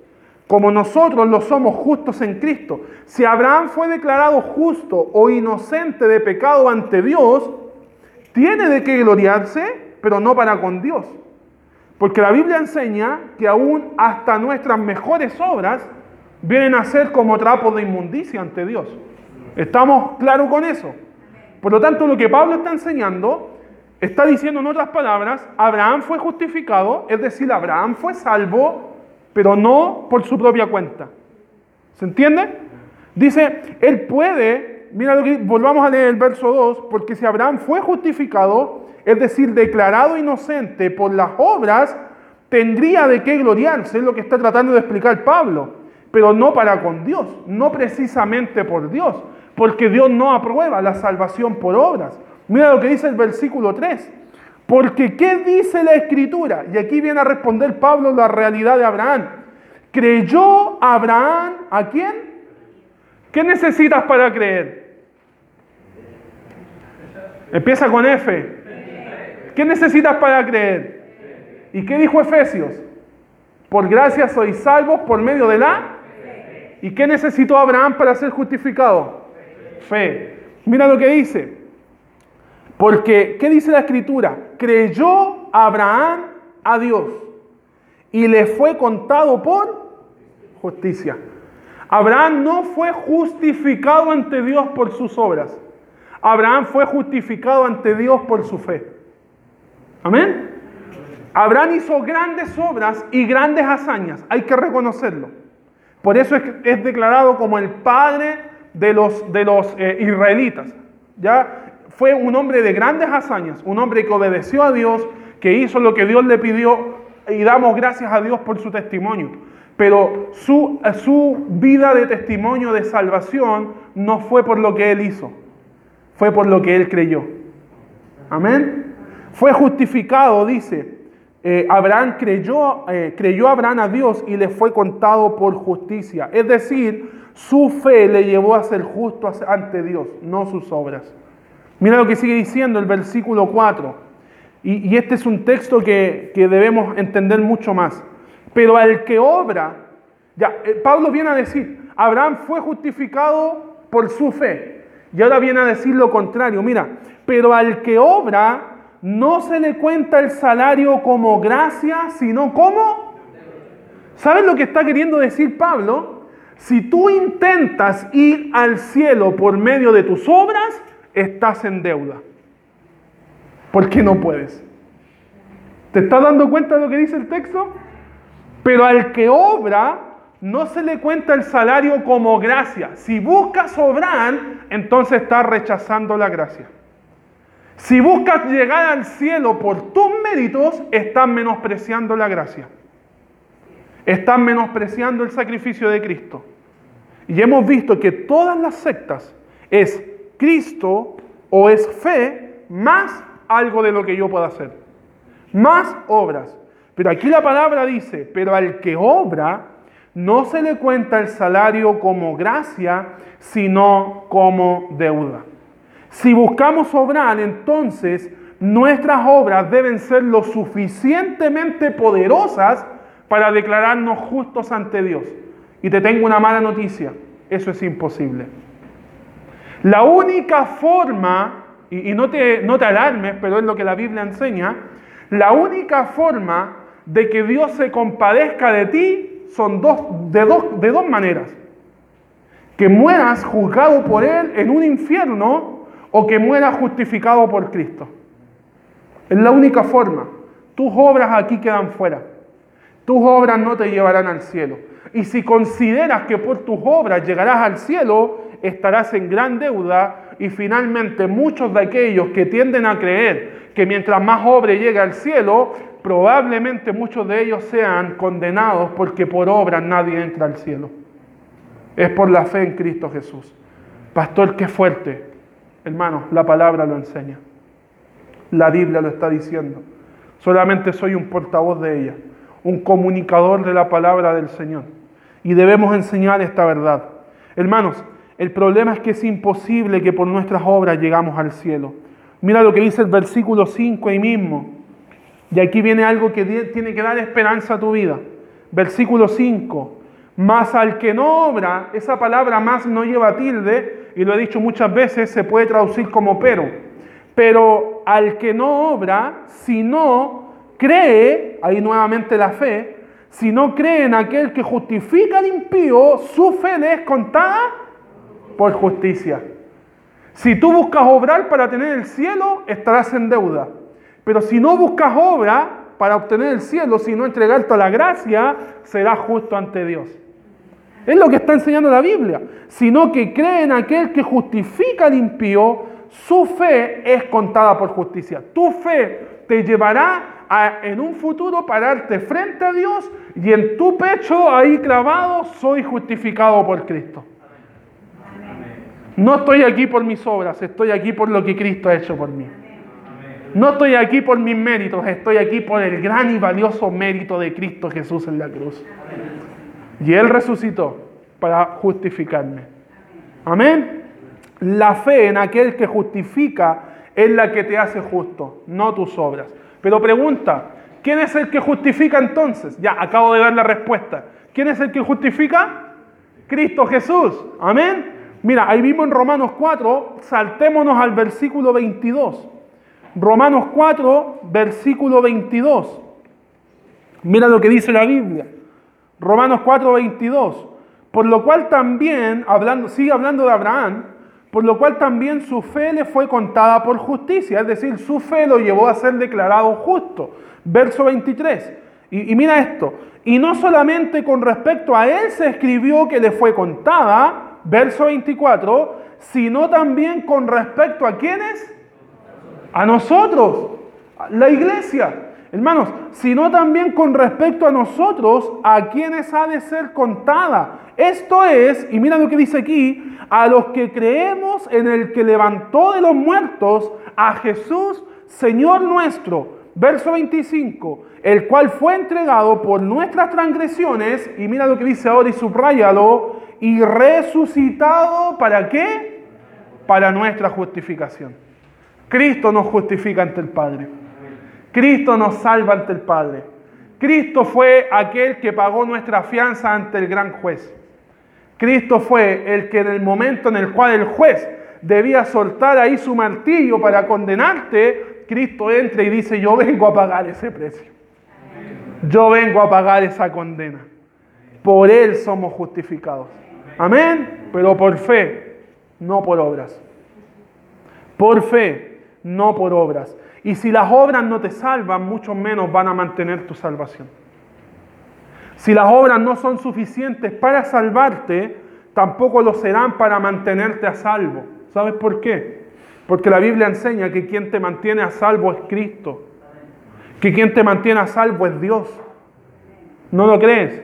como nosotros lo somos justos en Cristo, si Abraham fue declarado justo o inocente de pecado ante Dios, tiene de qué gloriarse, pero no para con Dios. Porque la Biblia enseña que aún hasta nuestras mejores obras vienen a ser como trapos de inmundicia ante Dios. ¿Estamos claros con eso? Por lo tanto, lo que Pablo está enseñando, está diciendo en otras palabras, Abraham fue justificado, es decir, Abraham fue salvo, pero no por su propia cuenta. ¿Se entiende? Dice, él puede, mira lo que, volvamos a leer el verso 2, porque si Abraham fue justificado, es decir, declarado inocente por las obras, tendría de qué gloriarse, es lo que está tratando de explicar Pablo, pero no para con Dios, no precisamente por Dios, porque Dios no aprueba la salvación por obras. Mira lo que dice el versículo 3. Porque ¿qué dice la escritura? Y aquí viene a responder Pablo la realidad de Abraham. ¿Creyó Abraham a quién? ¿Qué necesitas para creer? Empieza con F. ¿Qué necesitas para creer? ¿Y qué dijo Efesios? Por gracia sois salvos por medio de la... ¿Y qué necesitó Abraham para ser justificado? Fe. Mira lo que dice. Porque, ¿qué dice la escritura? Creyó Abraham a Dios y le fue contado por justicia. Abraham no fue justificado ante Dios por sus obras. Abraham fue justificado ante Dios por su fe. Amén. Abraham hizo grandes obras y grandes hazañas, hay que reconocerlo. Por eso es, declarado como el padre de los, de los eh, israelitas. Ya fue un hombre de grandes hazañas, un hombre que obedeció a Dios, que hizo lo que Dios le pidió y damos gracias a Dios por su testimonio. Pero su, su vida de testimonio de salvación no fue por lo que él hizo, fue por lo que él creyó. Amén. Fue justificado, dice, eh, Abraham creyó, eh, creyó Abraham a Dios y le fue contado por justicia. Es decir, su fe le llevó a ser justo ante Dios, no sus obras. Mira lo que sigue diciendo el versículo 4. Y, este es un texto que, que, debemos entender mucho más. Pero al que obra, ya, eh, Pablo viene a decir, Abraham fue justificado por su fe. Y ahora viene a decir lo contrario. Mira, pero al que obra, no se le cuenta el salario como gracia, sino como... ¿Sabes lo que está queriendo decir Pablo? Si tú intentas ir al cielo por medio de tus obras, estás en deuda. ¿Por qué no puedes? ¿Te estás dando cuenta de lo que dice el texto? Pero al que obra, no se le cuenta el salario como gracia. Si buscas obrar, entonces estás rechazando la gracia. Si buscas llegar al cielo por tus méritos, estás menospreciando la gracia. Estás menospreciando el sacrificio de Cristo. Y hemos visto que todas las sectas es Cristo o es fe más algo de lo que yo pueda hacer. Más obras. Pero aquí la palabra dice, pero al que obra no se le cuenta el salario como gracia, sino como deuda. Si buscamos obrar, entonces nuestras obras deben ser lo suficientemente poderosas para declararnos justos ante Dios. Y te tengo una mala noticia, eso es imposible. La única forma, y, no, te, no te alarmes, pero es lo que la Biblia enseña, la única forma de que Dios se compadezca de ti son dos, de, dos, de dos maneras. Que mueras juzgado por Él en un infierno o que muera justificado por Cristo. Es la única forma. Tus obras aquí quedan fuera. Tus obras no te llevarán al cielo. Y si consideras que por tus obras llegarás al cielo, estarás en gran deuda y finalmente muchos de aquellos que tienden a creer que mientras más obra llegue al cielo, probablemente muchos de ellos sean condenados porque por obras nadie entra al cielo. Es por la fe en Cristo Jesús. Pastor, qué fuerte. Hermanos, la palabra lo enseña. La Biblia lo está diciendo. Solamente soy un portavoz de ella, un comunicador de la palabra del Señor. Y debemos enseñar esta verdad. Hermanos, el problema es que es imposible que por nuestras obras llegamos al cielo. Mira lo que dice el versículo 5 ahí mismo. Y aquí viene algo que tiene que dar esperanza a tu vida. Versículo 5. Más al que no obra, esa palabra más no lleva tilde, y lo he dicho muchas veces, se puede traducir como pero. Pero al que no obra, si no cree, ahí nuevamente la fe, si no cree en aquel que justifica al impío, su fe le es contada por justicia. Si tú buscas obrar para tener el cielo, estarás en deuda. Pero si no buscas obra para obtener el cielo, si no entregarte a la gracia, serás justo ante Dios. Es lo que está enseñando la Biblia. Sino que cree en aquel que justifica al impío, su fe es contada por justicia. Tu fe te llevará a, en un futuro pararte frente a Dios y en tu pecho ahí clavado soy justificado por Cristo. No estoy aquí por mis obras, estoy aquí por lo que Cristo ha hecho por mí. No estoy aquí por mis méritos, estoy aquí por el gran y valioso mérito de Cristo Jesús en la cruz. Y Él resucitó para justificarme. Amén. La fe en aquel que justifica es la que te hace justo, no tus obras. Pero pregunta, ¿quién es el que justifica entonces? Ya, acabo de dar la respuesta. ¿Quién es el que justifica? Cristo Jesús. Amén. Mira, ahí vimos en Romanos 4, saltémonos al versículo 22. Romanos 4, versículo 22. Mira lo que dice la Biblia. Romanos 4, 22. Por lo cual también, hablando, sigue hablando de Abraham, por lo cual también su fe le fue contada por justicia, es decir, su fe lo llevó a ser declarado justo. Verso 23. Y, mira esto, y no solamente con respecto a él se escribió que le fue contada, verso 24, sino también con respecto a quienes? A nosotros, la iglesia. Hermanos, sino también con respecto a nosotros, a quienes ha de ser contada. Esto es, y mira lo que dice aquí, a los que creemos en el que levantó de los muertos a Jesús, Señor nuestro. Verso 25, el cual fue entregado por nuestras transgresiones, y mira lo que dice ahora y subrayalo, y resucitado, ¿para qué? Para nuestra justificación. Cristo nos justifica ante el Padre. Cristo nos salva ante el Padre. Cristo fue aquel que pagó nuestra fianza ante el gran juez. Cristo fue el que en el momento en el cual el juez debía soltar ahí su martillo para condenarte, Cristo entra y dice, yo vengo a pagar ese precio. Yo vengo a pagar esa condena. Por Él somos justificados. Amén. Pero por fe, no por obras. Por fe, no por obras. Y si las obras no te salvan, mucho menos van a mantener tu salvación. Si las obras no son suficientes para salvarte, tampoco lo serán para mantenerte a salvo. ¿Sabes por qué? Porque la Biblia enseña que quien te mantiene a salvo es Cristo. Que quien te mantiene a salvo es Dios. ¿No lo crees?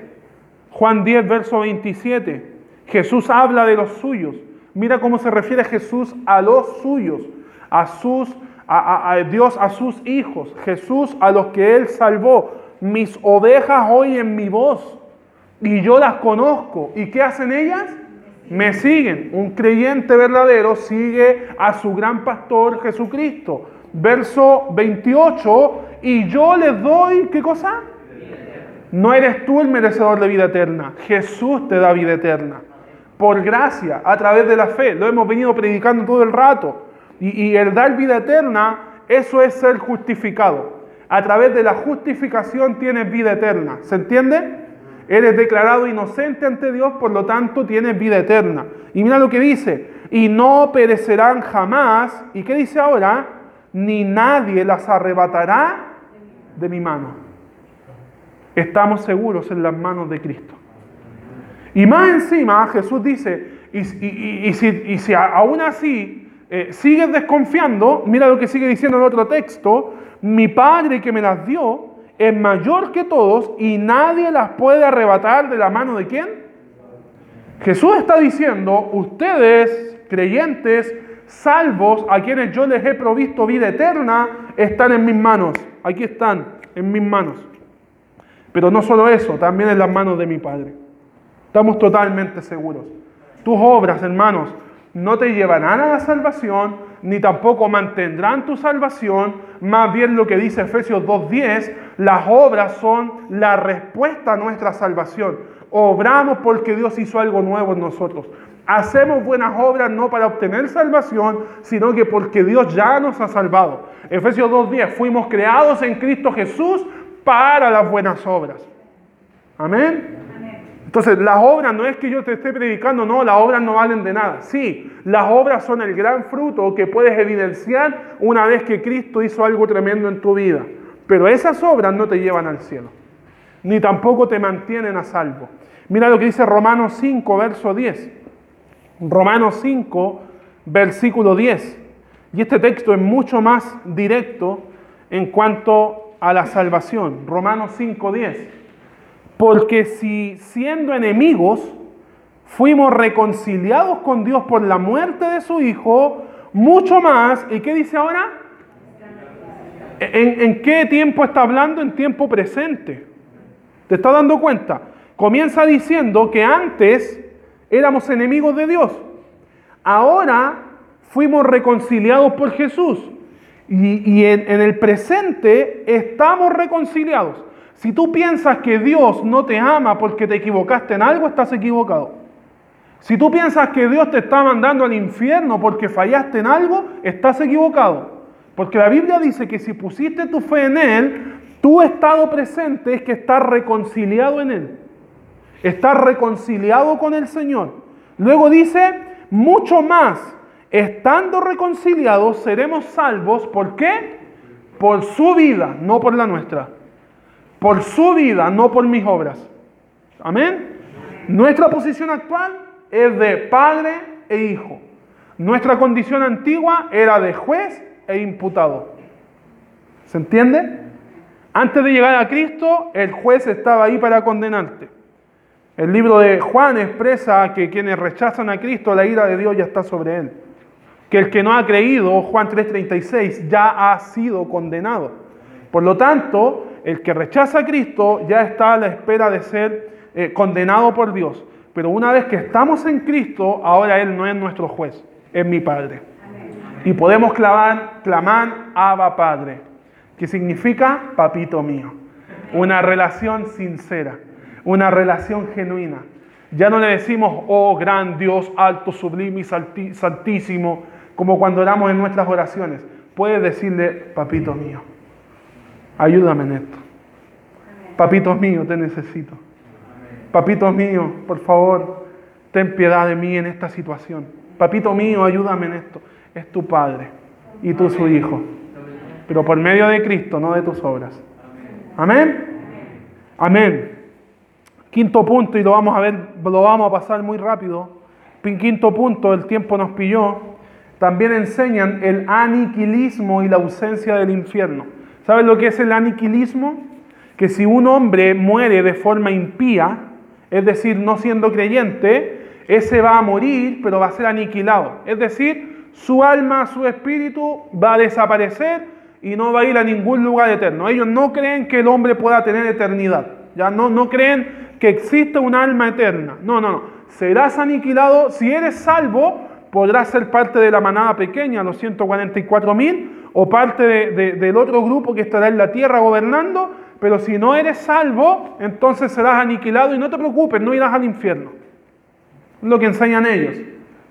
Juan 10, verso 27. Jesús habla de los suyos. Mira cómo se refiere Jesús a los suyos, a sus a, Dios a sus hijos, Jesús a los que Él salvó mis ovejas oyen mi voz y yo las conozco. ¿Y qué hacen ellas? Me siguen. Un creyente verdadero sigue a su gran pastor Jesucristo. Verso 28, y yo les doy, ¿qué cosa? No eres tú el merecedor de vida eterna. Jesús te da vida eterna. Por gracia, a través de la fe. Lo hemos venido predicando todo el rato. Y, el dar vida eterna, eso es ser justificado a través de la justificación tienes vida eterna. ¿Se entiende? Eres declarado inocente ante Dios, por lo tanto tienes vida eterna. Y mira lo que dice, y no perecerán jamás. ¿Y qué dice ahora? Ni nadie las arrebatará de mi mano. Estamos seguros en las manos de Cristo. Y más encima Jesús dice, y, si, y aún así eh, sigues desconfiando, mira lo que sigue diciendo en otro texto, mi Padre que me las dio es mayor que todos y nadie las puede arrebatar de la mano de quién. Jesús está diciendo, ustedes, creyentes, salvos, a quienes yo les he provisto vida eterna, están en mis manos. Aquí están, en mis manos. Pero no solo eso, también en las manos de mi Padre. Estamos totalmente seguros. Tus obras, hermanos, no te llevarán a la salvación, ni tampoco mantendrán tu salvación. Más bien lo que dice Efesios 2.10, las obras son la respuesta a nuestra salvación. Obramos porque Dios hizo algo nuevo en nosotros. Hacemos buenas obras no para obtener salvación, sino que porque Dios ya nos ha salvado. Efesios 2.10, fuimos creados en Cristo Jesús para las buenas obras. Amén. Entonces, las obras no es que yo te esté predicando, no, las obras no valen de nada. Sí, las obras son el gran fruto que puedes evidenciar una vez que Cristo hizo algo tremendo en tu vida. Pero esas obras no te llevan al cielo, ni tampoco te mantienen a salvo. Mira lo que dice Romanos 5, verso 10. Romanos 5, versículo 10. Y este texto es mucho más directo en cuanto a la salvación. Romanos 5, 10. Porque si siendo enemigos fuimos reconciliados con Dios por la muerte de su Hijo, mucho más, ¿y qué dice ahora? ¿En, ¿En, qué tiempo está hablando? En tiempo presente. ¿Te estás dando cuenta? Comienza diciendo que antes éramos enemigos de Dios. Ahora fuimos reconciliados por Jesús. Y, en el presente estamos reconciliados. Si tú piensas que Dios no te ama porque te equivocaste en algo, estás equivocado. Si tú piensas que Dios te está mandando al infierno porque fallaste en algo, estás equivocado. Porque la Biblia dice que si pusiste tu fe en Él, tu estado presente es que estás reconciliado en Él. Estás reconciliado con el Señor. Luego dice, mucho más, estando reconciliados, seremos salvos. ¿Por qué? Por su vida, no por la nuestra. Por su vida, no por mis obras. Amén. Nuestra posición actual es de padre e hijo. Nuestra condición antigua era de juez e imputado. ¿Se entiende? Antes de llegar a Cristo, el juez estaba ahí para condenarte. El libro de Juan expresa que quienes rechazan a Cristo, la ira de Dios ya está sobre él. Que el que no ha creído, Juan 3:36, ya ha sido condenado. Por lo tanto, el que rechaza a Cristo ya está a la espera de ser eh, condenado por Dios. Pero una vez que estamos en Cristo, ahora Él no es nuestro juez, es mi Padre. Y podemos clamar, clamar Abba Padre que significa papito mío. Una relación sincera, una relación genuina. Ya no le decimos, oh gran Dios, alto, sublime y santísimo, como cuando oramos en nuestras oraciones. Puedes decirle, papito mío, ayúdame en esto. Papito mío, te necesito. Papito mío, por favor, ten piedad de mí en esta situación. Papito mío, ayúdame en esto. Es tu Padre y tú su Hijo pero por medio de Cristo, no de tus obras. Amén. Amén. Quinto punto, y lo vamos a ver, lo vamos a pasar muy rápido. Quinto punto, el tiempo nos pilló. También enseñan el aniquilismo y la ausencia del infierno. ¿Sabes lo que es el aniquilismo? Que si un hombre muere de forma impía, es decir, no siendo creyente, ese va a morir, pero va a ser aniquilado. Es decir, su alma, su espíritu va a desaparecer y no va a ir a ningún lugar eterno. Ellos no creen que el hombre pueda tener eternidad. Ya no, no creen que existe un alma eterna. No, no, no. Serás aniquilado. Si eres salvo, podrás ser parte de la manada pequeña, los 144 mil, o parte del otro grupo que estará en la tierra gobernando. Pero si no eres salvo, entonces serás aniquilado y no te preocupes, no irás al infierno. Lo que enseñan ellos.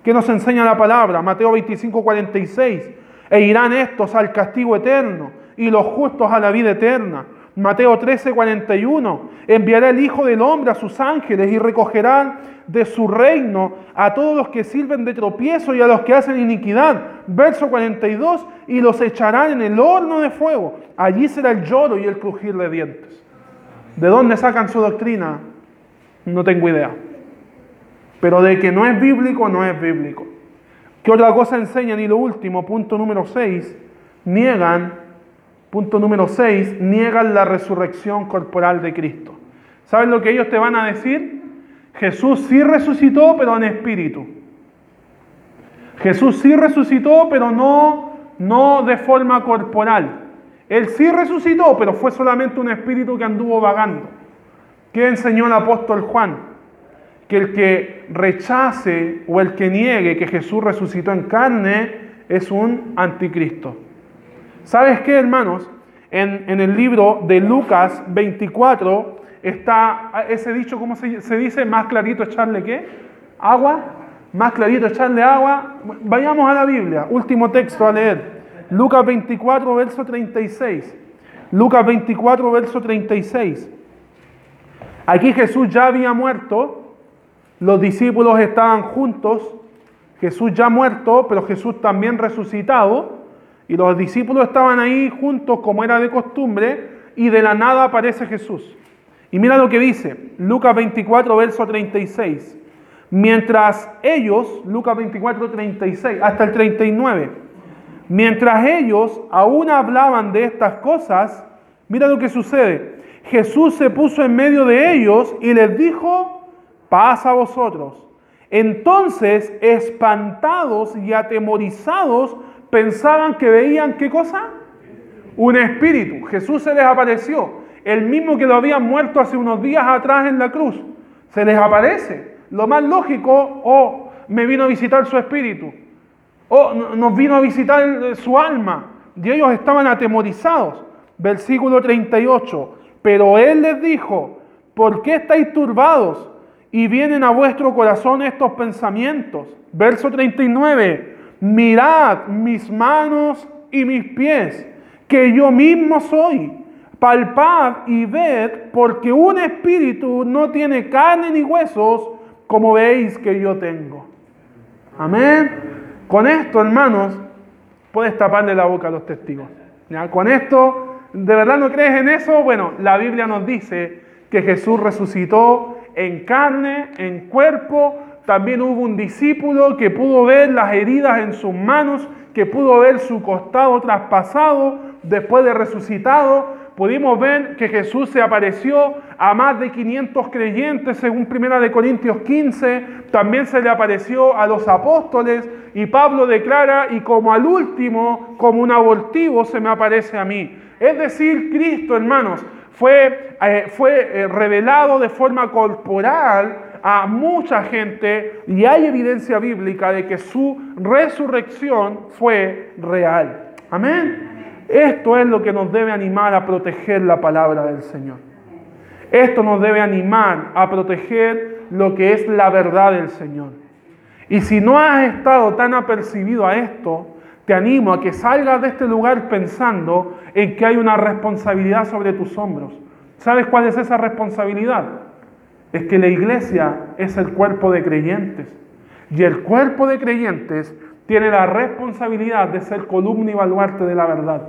¿Qué nos enseña la palabra? Mateo 25, 46 e irán estos al castigo eterno y los justos a la vida eterna. Mateo 13, 41. Enviará el Hijo del Hombre a sus ángeles y recogerán de su reino a todos los que sirven de tropiezo y a los que hacen iniquidad. Verso 42. Y los echarán en el horno de fuego. Allí será el lloro y el crujir de dientes. ¿De dónde sacan su doctrina? No tengo idea. Pero de que no es bíblico, no es bíblico. ¿Qué otra cosa enseñan? Y lo último, punto número 6, niegan, punto número 6, niegan la resurrección corporal de Cristo. ¿Saben lo que ellos te van a decir? Jesús sí resucitó, pero en espíritu. Jesús sí resucitó, pero no, no de forma corporal. Él sí resucitó, pero fue solamente un espíritu que anduvo vagando. ¿Qué enseñó el apóstol Juan? que el que rechace o el que niegue que Jesús resucitó en carne es un anticristo. ¿Sabes qué, hermanos? En, el libro de Lucas 24 está ese dicho, ¿cómo se, se dice? Más clarito echarle qué? Agua. Más clarito echarle agua. Vayamos a la Biblia. Último texto a leer. Lucas 24, verso 36. Lucas 24, verso 36. Aquí Jesús ya había muerto los discípulos estaban juntos, Jesús ya muerto, pero Jesús también resucitado, y los discípulos estaban ahí juntos como era de costumbre, y de la nada aparece Jesús. Y mira lo que dice, Lucas 24, verso 36. Mientras ellos, Lucas 24, 36, hasta el 39, mientras ellos aún hablaban de estas cosas, mira lo que sucede. Jesús se puso en medio de ellos y les dijo, paz a vosotros. Entonces, espantados y atemorizados, pensaban que veían qué cosa? Un espíritu. Jesús se les apareció, el mismo que lo habían muerto hace unos días atrás en la cruz. Se les aparece. Lo más lógico, oh, me vino a visitar su espíritu, oh, nos vino a visitar eh, su alma. Y ellos estaban atemorizados. Versículo 38. Pero Él les dijo, ¿por qué estáis turbados? y vienen a vuestro corazón estos pensamientos. Verso 39, mirad mis manos y mis pies, que yo mismo soy. Palpad y ved, porque un espíritu no tiene carne ni huesos, como veis que yo tengo. Amén. Con esto, hermanos, puedes taparle la boca a los testigos. ¿Ya? Con esto, ¿de verdad no crees en eso? Bueno, la Biblia nos dice que Jesús resucitó en carne, en cuerpo. También hubo un discípulo que pudo ver las heridas en sus manos, que pudo ver su costado traspasado después de resucitado pudimos ver que Jesús se apareció a más de 500 creyentes, según 1 Corintios 15, también se le apareció a los apóstoles, y Pablo declara, y como al último, como un abortivo, se me aparece a mí. Es decir, Cristo, hermanos, fue, eh, fue eh, revelado de forma corporal a mucha gente y hay evidencia bíblica de que su resurrección fue real. Amén. Esto es lo que nos debe animar a proteger la palabra del Señor. Esto nos debe animar a proteger lo que es la verdad del Señor. Y si no has estado tan apercibido a esto, te animo a que salgas de este lugar pensando en que hay una responsabilidad sobre tus hombros. ¿Sabes cuál es esa responsabilidad? Es que la iglesia es el cuerpo de creyentes. Y el cuerpo de creyentes tiene la responsabilidad de ser columna y baluarte de la verdad.